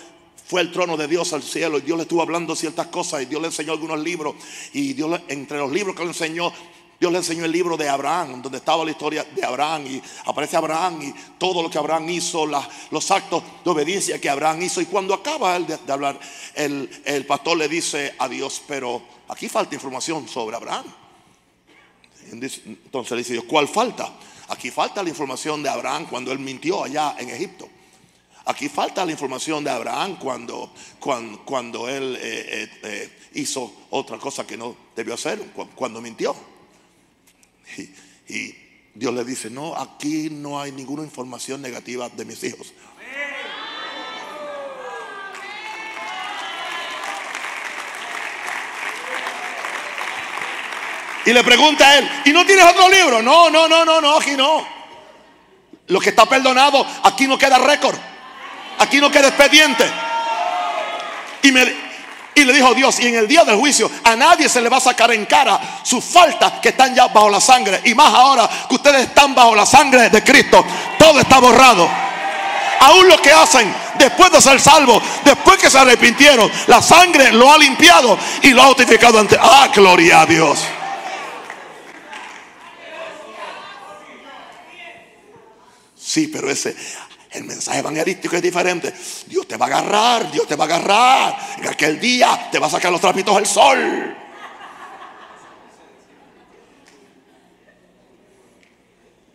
fue al trono de Dios al cielo y Dios le estuvo hablando ciertas cosas y Dios le enseñó algunos libros y Dios entre los libros que le enseñó Dios le enseñó el libro de Abraham, donde estaba la historia de Abraham y aparece Abraham y todo lo que Abraham hizo, los actos de obediencia que Abraham hizo. Y cuando acaba de, hablar, el, el, pastor le dice a Dios, pero aquí falta información sobre Abraham. Entonces le dice Dios, ¿cuál falta? Aquí falta la información de Abraham cuando él mintió allá en Egipto. Aquí falta la información de Abraham cuando, cuando, cuando él eh, eh, eh, hizo otra cosa que no debió hacer, cuando mintió. Y, Dios le dice, no, aquí no hay ninguna información negativa de mis hijos. Y le pregunta a él, ¿y no tienes otro libro? No, no, no, no, no, aquí no. Lo que está perdonado, aquí no queda récord. Aquí no queda expediente. Y me, y le dijo Dios, y en el día del juicio a nadie se le va a sacar en cara sus faltas que están ya bajo la sangre. Y más ahora que ustedes están bajo la sangre de Cristo, todo está borrado. Aún lo que hacen después de ser salvos, después que se arrepintieron, la sangre lo ha limpiado y lo ha justificado ante. Ah, gloria a Dios. Sí, pero ese el mensaje evangelístico es diferente. Dios te va a agarrar, Dios te va a agarrar. En aquel día te va a sacar los trapitos del sol.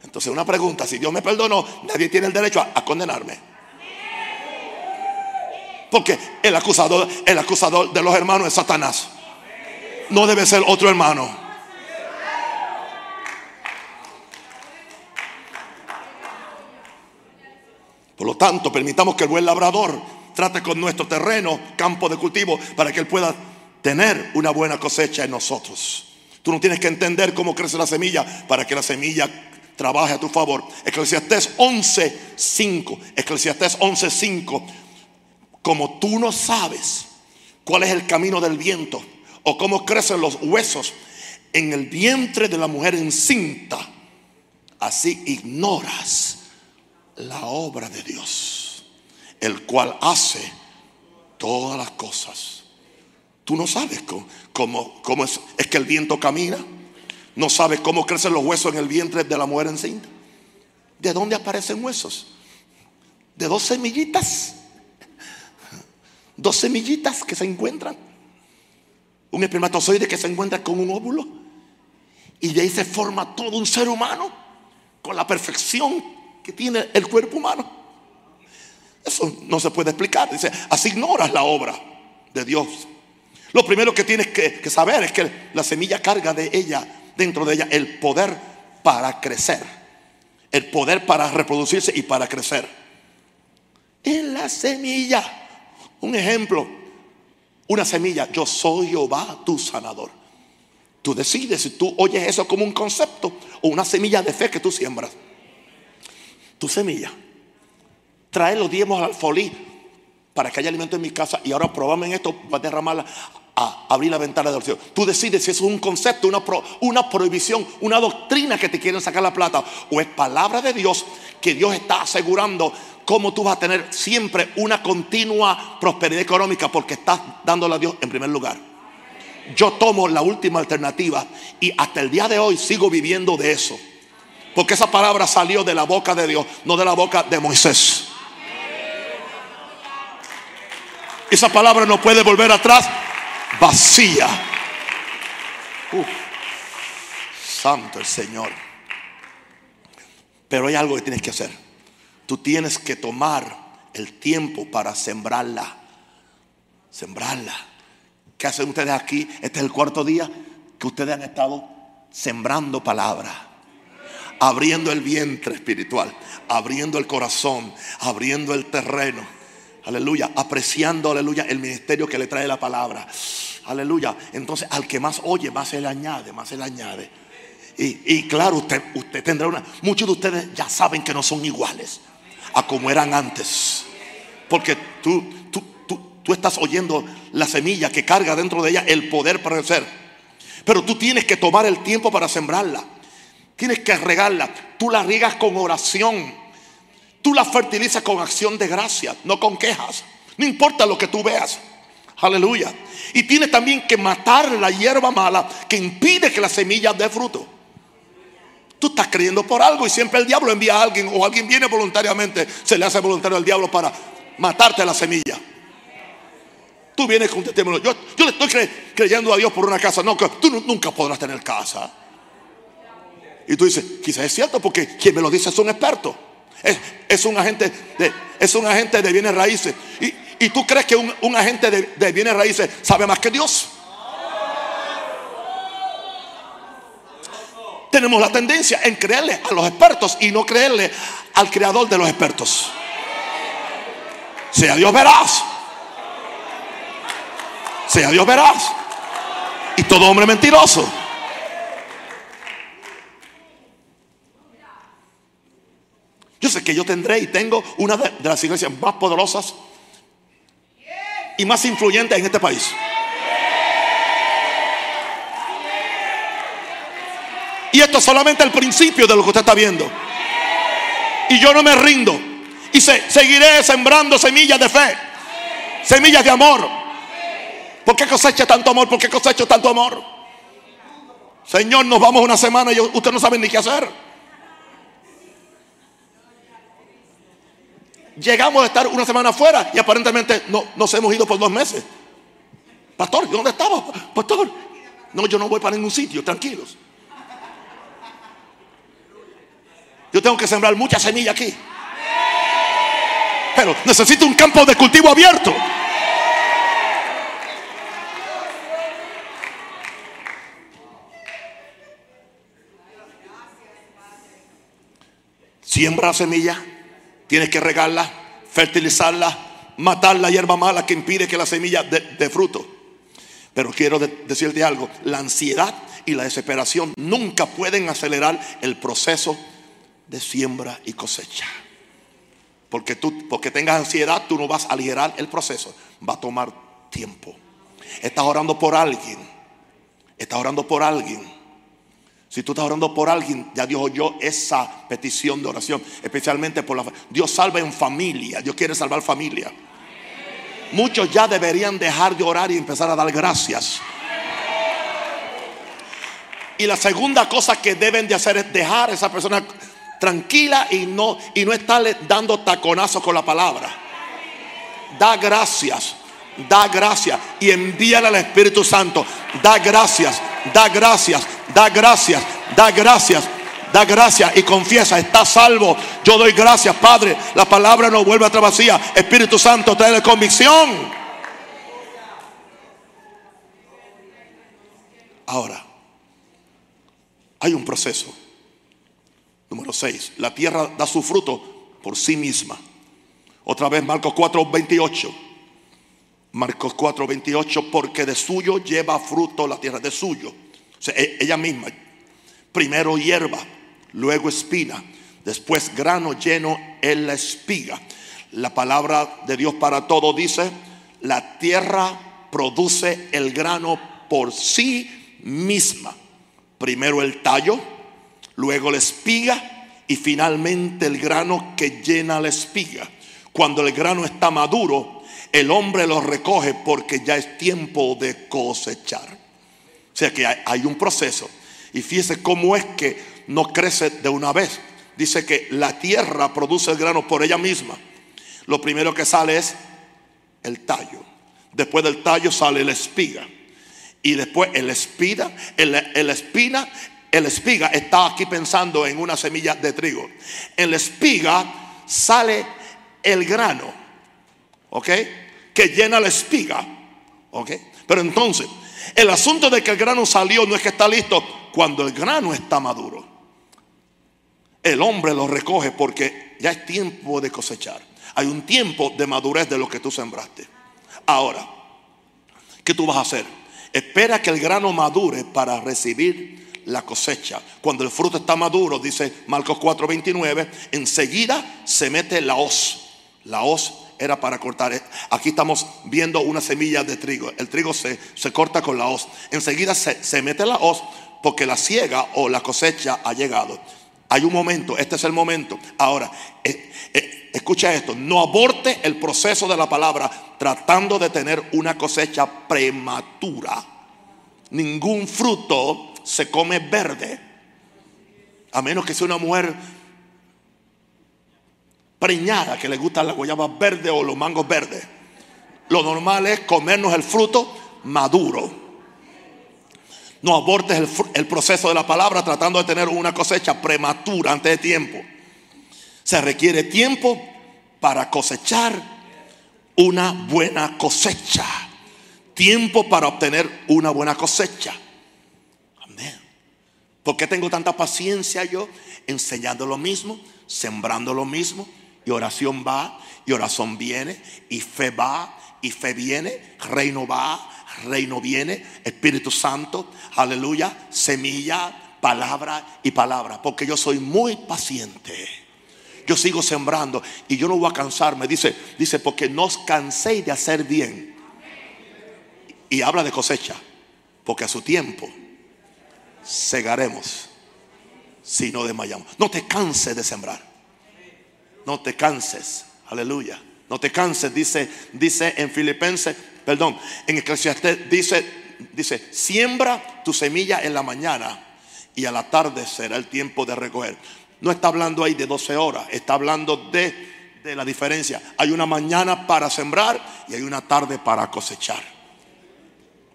Entonces una pregunta, si Dios me perdonó, nadie tiene el derecho a, condenarme. Porque el acusador, el acusador de los hermanos es Satanás. No debe ser otro hermano. Por lo tanto, permitamos que el buen labrador trate con nuestro terreno, campo de cultivo, para que él pueda tener una buena cosecha en nosotros. Tú no tienes que entender cómo crece la semilla para que la semilla trabaje a tu favor. Eclesiastés 11:5. Eclesiastés 11:5. Como tú no sabes cuál es el camino del viento o cómo crecen los huesos en el vientre de la mujer encinta, así ignoras la obra de Dios, el cual hace todas las cosas. Tú no sabes cómo, cómo, es, es, que el viento camina. No sabes cómo crecen los huesos en el vientre de la mujer encinta. ¿De dónde aparecen huesos? De dos semillitas. Dos semillitas que se encuentran. Un espermatozoide que se encuentra con un óvulo. Y de ahí se forma todo un ser humano con la perfección que tiene el cuerpo humano. Eso no se puede explicar. Dice, así ignoras la obra de Dios. Lo primero que tienes que, saber es que la semilla carga de ella, dentro de ella, el poder para crecer. El poder para reproducirse y para crecer. En la semilla. Un ejemplo. Una semilla. Yo soy Jehová, tu sanador. Tú decides si tú oyes eso como un concepto o una semilla de fe que tú siembras tu semilla. Trae los diezmos al folí para que haya alimento en mi casa y ahora probame en esto para derramarla a abrir la ventana del cielo. Tú decides si eso es un concepto, una, prohibición, una doctrina que te quieren sacar la plata o es palabra de Dios que Dios está asegurando cómo tú vas a tener siempre una continua prosperidad económica porque estás dándole a Dios en primer lugar. Yo tomo la última alternativa y hasta el día de hoy sigo viviendo de eso. Porque esa palabra salió de la boca de Dios, no de la boca de Moisés. Esa palabra no puede volver atrás vacía. santo el Señor. Pero hay algo que tienes que hacer. Tú tienes que tomar el tiempo para sembrarla. Sembrarla. ¿Qué hacen ustedes aquí? Este es el cuarto día que ustedes han estado sembrando palabra abriendo el vientre espiritual, abriendo el corazón, abriendo el terreno. Aleluya, apreciando, aleluya, el ministerio que le trae la palabra. Aleluya. Entonces, al que más oye, más se le añade, más se le añade. Y, claro, usted, usted tendrá una. Muchos de ustedes ya saben que no son iguales a como eran antes. Porque tú, tú, tú, tú estás oyendo la semilla que carga dentro de ella el poder para crecer. Pero tú tienes que tomar el tiempo para sembrarla. Tienes que regarla. Tú la riegas con oración. Tú la fertilizas con acción de gracia, no con quejas. No importa lo que tú veas. Aleluya. Y tienes también que matar la hierba mala que impide que la semilla dé fruto. Tú estás creyendo por algo y siempre el diablo envía a alguien o alguien viene voluntariamente, se le hace voluntario al diablo para matarte la semilla. Tú vienes con testimonio. Yo, yo le estoy creyendo a Dios por una casa. No, tú nunca podrás tener casa. Y tú dices, quizás es cierto porque quien me lo dice es un experto. Es, un agente de, es un agente de bienes raíces. Y, tú crees que un, agente de, de bienes raíces sabe más que Dios. Tenemos la tendencia en creerle a los expertos y no creerle al creador de los expertos. Sea Dios veraz. Sea Dios veraz. Y todo hombre mentiroso. Que yo tendré y tengo una de, las iglesias más poderosas y más influyentes en este país. Y esto es solamente el principio de lo que usted está viendo. Y yo no me rindo. Y seguiré sembrando semillas de fe. Semillas de amor. ¿Por qué cosecha tanto amor? ¿Por qué cosecho tanto amor? Señor, nos vamos una semana y usted no sabe ni qué hacer. Llegamos a estar una semana afuera y aparentemente no, nos hemos ido por dos meses. Pastor, ¿dónde estamos? Pastor, no, yo no voy para ningún sitio, tranquilos. Yo tengo que sembrar mucha semilla aquí. Pero necesito un campo de cultivo abierto. Siembra semilla Tienes que regarla, fertilizarla, matar la hierba mala que impide que la semilla dé fruto. Pero quiero decirte algo, la ansiedad y la desesperación nunca pueden acelerar el proceso de siembra y cosecha. Porque tú, porque tengas ansiedad, tú no vas a aligerar el proceso. Va a tomar tiempo. Estás orando por alguien. Estás orando por alguien si tú estás orando por alguien, ya Dios oyó esa petición de oración, especialmente por la Dios salva en familia, Dios quiere salvar familia. Muchos ya deberían dejar de orar y empezar a dar gracias. Y la segunda cosa que deben de hacer es dejar a esa persona tranquila y no, y no estarle dando taconazos con la palabra. Da gracias, da gracias y envíale al Espíritu Santo. Da gracias, da gracias, da gracias, da gracias, da gracias y confiesa, está salvo. Yo doy gracias, Padre. La palabra no vuelve a otra vacía. Espíritu Santo, trae convicción. Ahora, hay un proceso. Número 6. La tierra da su fruto por sí misma. Otra vez Marcos 4, 28. Marcos 4, 28, porque de suyo lleva fruto la tierra, de suyo. E-, ella misma. Primero hierba, luego espina, después grano lleno en la espiga. La palabra de Dios para todo dice, la tierra produce el grano por sí misma. Primero el tallo, luego la espiga y finalmente el grano que llena la espiga. Cuando el grano está maduro, el hombre lo recoge porque ya es tiempo de cosechar. O sea que hay, un proceso. Y fíjese cómo es que no crece de una vez. Dice que la tierra produce el grano por ella misma. Lo primero que sale es el tallo. Después del tallo sale la espiga. Y después el espina, el, espina, el espiga está aquí pensando en una semilla de trigo. En la espiga sale el grano. ¿Ok? que llena la espiga. ¿Ok? Pero entonces, el asunto de que el grano salió no es que está listo cuando el grano está maduro. El hombre lo recoge porque ya es tiempo de cosechar. Hay un tiempo de madurez de lo que tú sembraste. Ahora, ¿qué tú vas a hacer? Espera que el grano madure para recibir la cosecha. Cuando el fruto está maduro, dice Marcos 4:29, enseguida se mete la hoz. La hoz era para cortar. Aquí estamos viendo una semilla de trigo. El trigo se, se corta con la hoz. Enseguida se, se mete la hoz porque la siega o la cosecha ha llegado. Hay un momento, este es el momento. Ahora, eh, eh, escucha esto, no aborte el proceso de la palabra tratando de tener una cosecha prematura. Ningún fruto se come verde. A menos que sea una mujer preñada que le gustan las guayabas verdes o los mangos verdes. Lo normal es comernos el fruto maduro. No abortes el, proceso de la palabra tratando de tener una cosecha prematura antes de tiempo. Se requiere tiempo para cosechar una buena cosecha. Tiempo para obtener una buena cosecha. Amén. ¿Por qué tengo tanta paciencia yo enseñando lo mismo, sembrando lo mismo? Y oración va, y oración viene, y fe va, y fe viene, reino va, reino viene, Espíritu Santo, aleluya, semilla, palabra y palabra, porque yo soy muy paciente. Yo sigo sembrando y yo no voy a cansarme. Dice, dice, porque no os canséis de hacer bien. Y habla de cosecha, porque a su tiempo segaremos si no desmayamos. No te canses de sembrar. No te canses. Aleluya. No te canses, dice, dice en Filipenses, perdón, en Eclesiastés dice, dice, siembra tu semilla en la mañana y a la tarde será el tiempo de recoger. No está hablando ahí de 12 horas, está hablando de, de la diferencia. Hay una mañana para sembrar y hay una tarde para cosechar.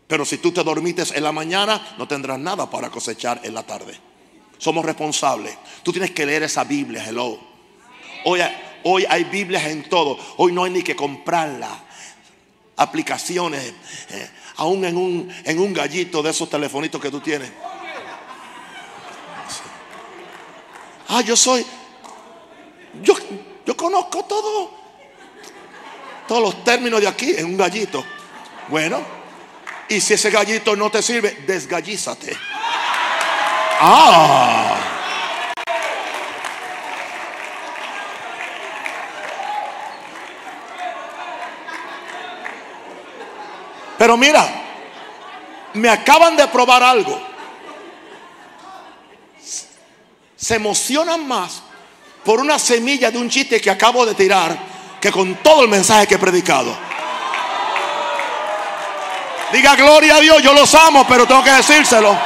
Pero si tú te dormites en la mañana, no tendrás nada para cosechar en la tarde. Somos responsables. Tú tienes que leer esa Biblia, hello. Hoy, hoy hay Biblias en todo. Hoy no hay ni que comprarla. Aplicaciones, eh, aún en un, en un gallito de esos telefonitos que tú tienes. Ah, yo soy. Yo, yo conozco todo. Todos los términos de aquí en un gallito. Bueno, y si ese gallito no te sirve, desgallízate. Ah. Pero mira, me acaban de probar algo. Se emocionan más por una semilla de un chiste que acabo de tirar que con todo el mensaje que he predicado. Diga gloria a Dios, yo los amo, pero tengo que decírselo.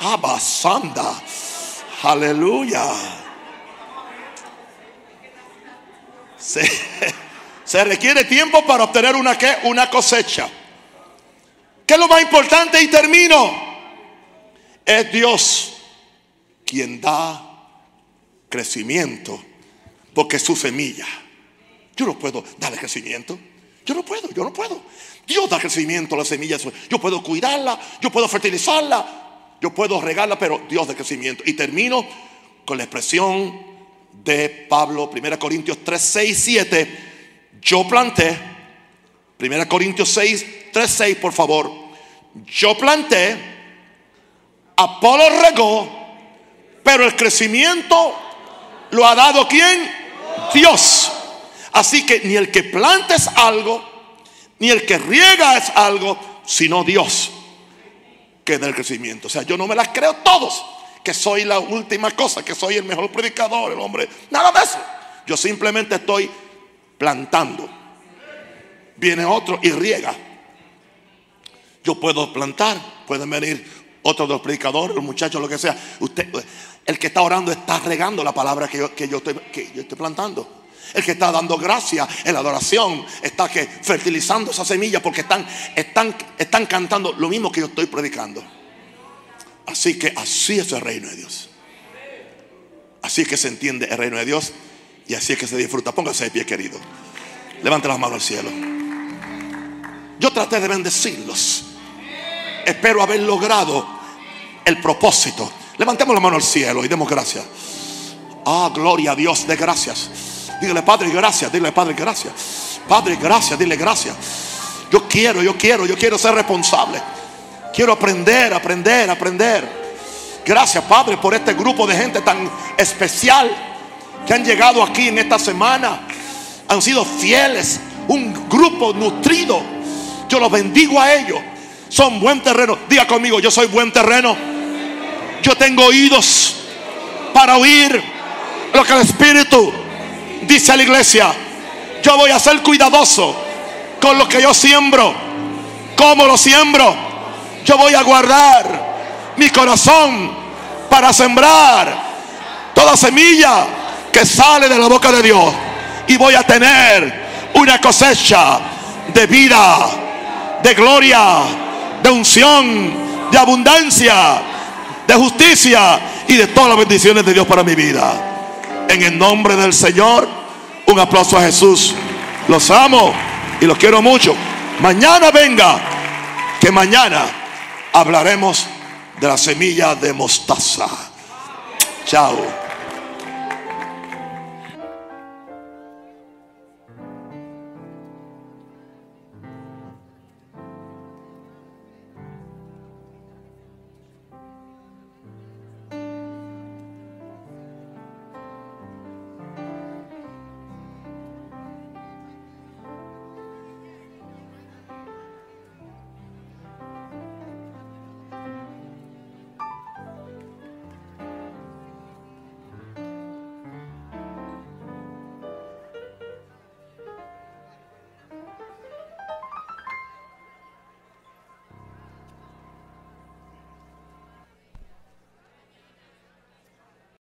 Abasanda. Aleluya. Se, requiere tiempo para obtener una, ¿qué? una cosecha. ¿Qué es lo más importante? Y termino. Es Dios quien da crecimiento porque su semilla. Yo no puedo darle crecimiento. Yo no puedo, yo no puedo. Dios da crecimiento a la semilla. Yo puedo cuidarla, yo puedo fertilizarla, yo puedo regarla, pero Dios da crecimiento. Y termino con la expresión de Pablo, 1 Corintios 3, 6, 7, yo planté, 1 Corintios 6, 3, 6, por favor, yo planté, Apolo regó, pero el crecimiento lo ha dado quién? Dios. Así que ni el que planta es algo, ni el que riega es algo, sino Dios que da el crecimiento. O sea, yo no me las creo todos que soy la última cosa, que soy el mejor predicador, el hombre. Nada de eso. Yo simplemente estoy plantando. Viene otro y riega. Yo puedo plantar, pueden venir otros de los predicadores, los muchachos, lo que sea. Usted, el que está orando está regando la palabra que yo, que yo, estoy, que yo estoy plantando. El que está dando gracia en la adoración está que fertilizando esa semilla porque están, están, están cantando lo mismo que yo estoy predicando. Así que así es el reino de Dios. Así es que se entiende el reino de Dios y así es que se disfruta. Póngase de pie, querido. Levante las manos al cielo. Yo traté de bendecirlos. Espero haber logrado el propósito. Levantemos la mano al cielo y demos gracias. Ah, gloria a Dios, de gracias. Dígale, Padre, gracias. Dile, Padre, gracias. Padre, gracias. Dile, gracias. Yo quiero, yo quiero, yo quiero ser responsable. Quiero aprender, aprender, aprender. Gracias, Padre, por este grupo de gente tan especial que han llegado aquí en esta semana. Han sido fieles, un grupo nutrido. Yo los bendigo a ellos. Son buen terreno. Diga conmigo, yo soy buen terreno. Yo tengo oídos para oír lo que el Espíritu dice a la iglesia. Yo voy a ser cuidadoso con lo que yo siembro. ¿Cómo lo siembro? Yo voy a guardar mi corazón para sembrar toda semilla que sale de la boca de Dios. Y voy a tener una cosecha de vida, de gloria, de unción, de abundancia, de justicia y de todas las bendiciones de Dios para mi vida. En el nombre del Señor, un aplauso a Jesús. Los amo y los quiero mucho. Mañana venga, que mañana hablaremos de la semilla de mostaza. Chao.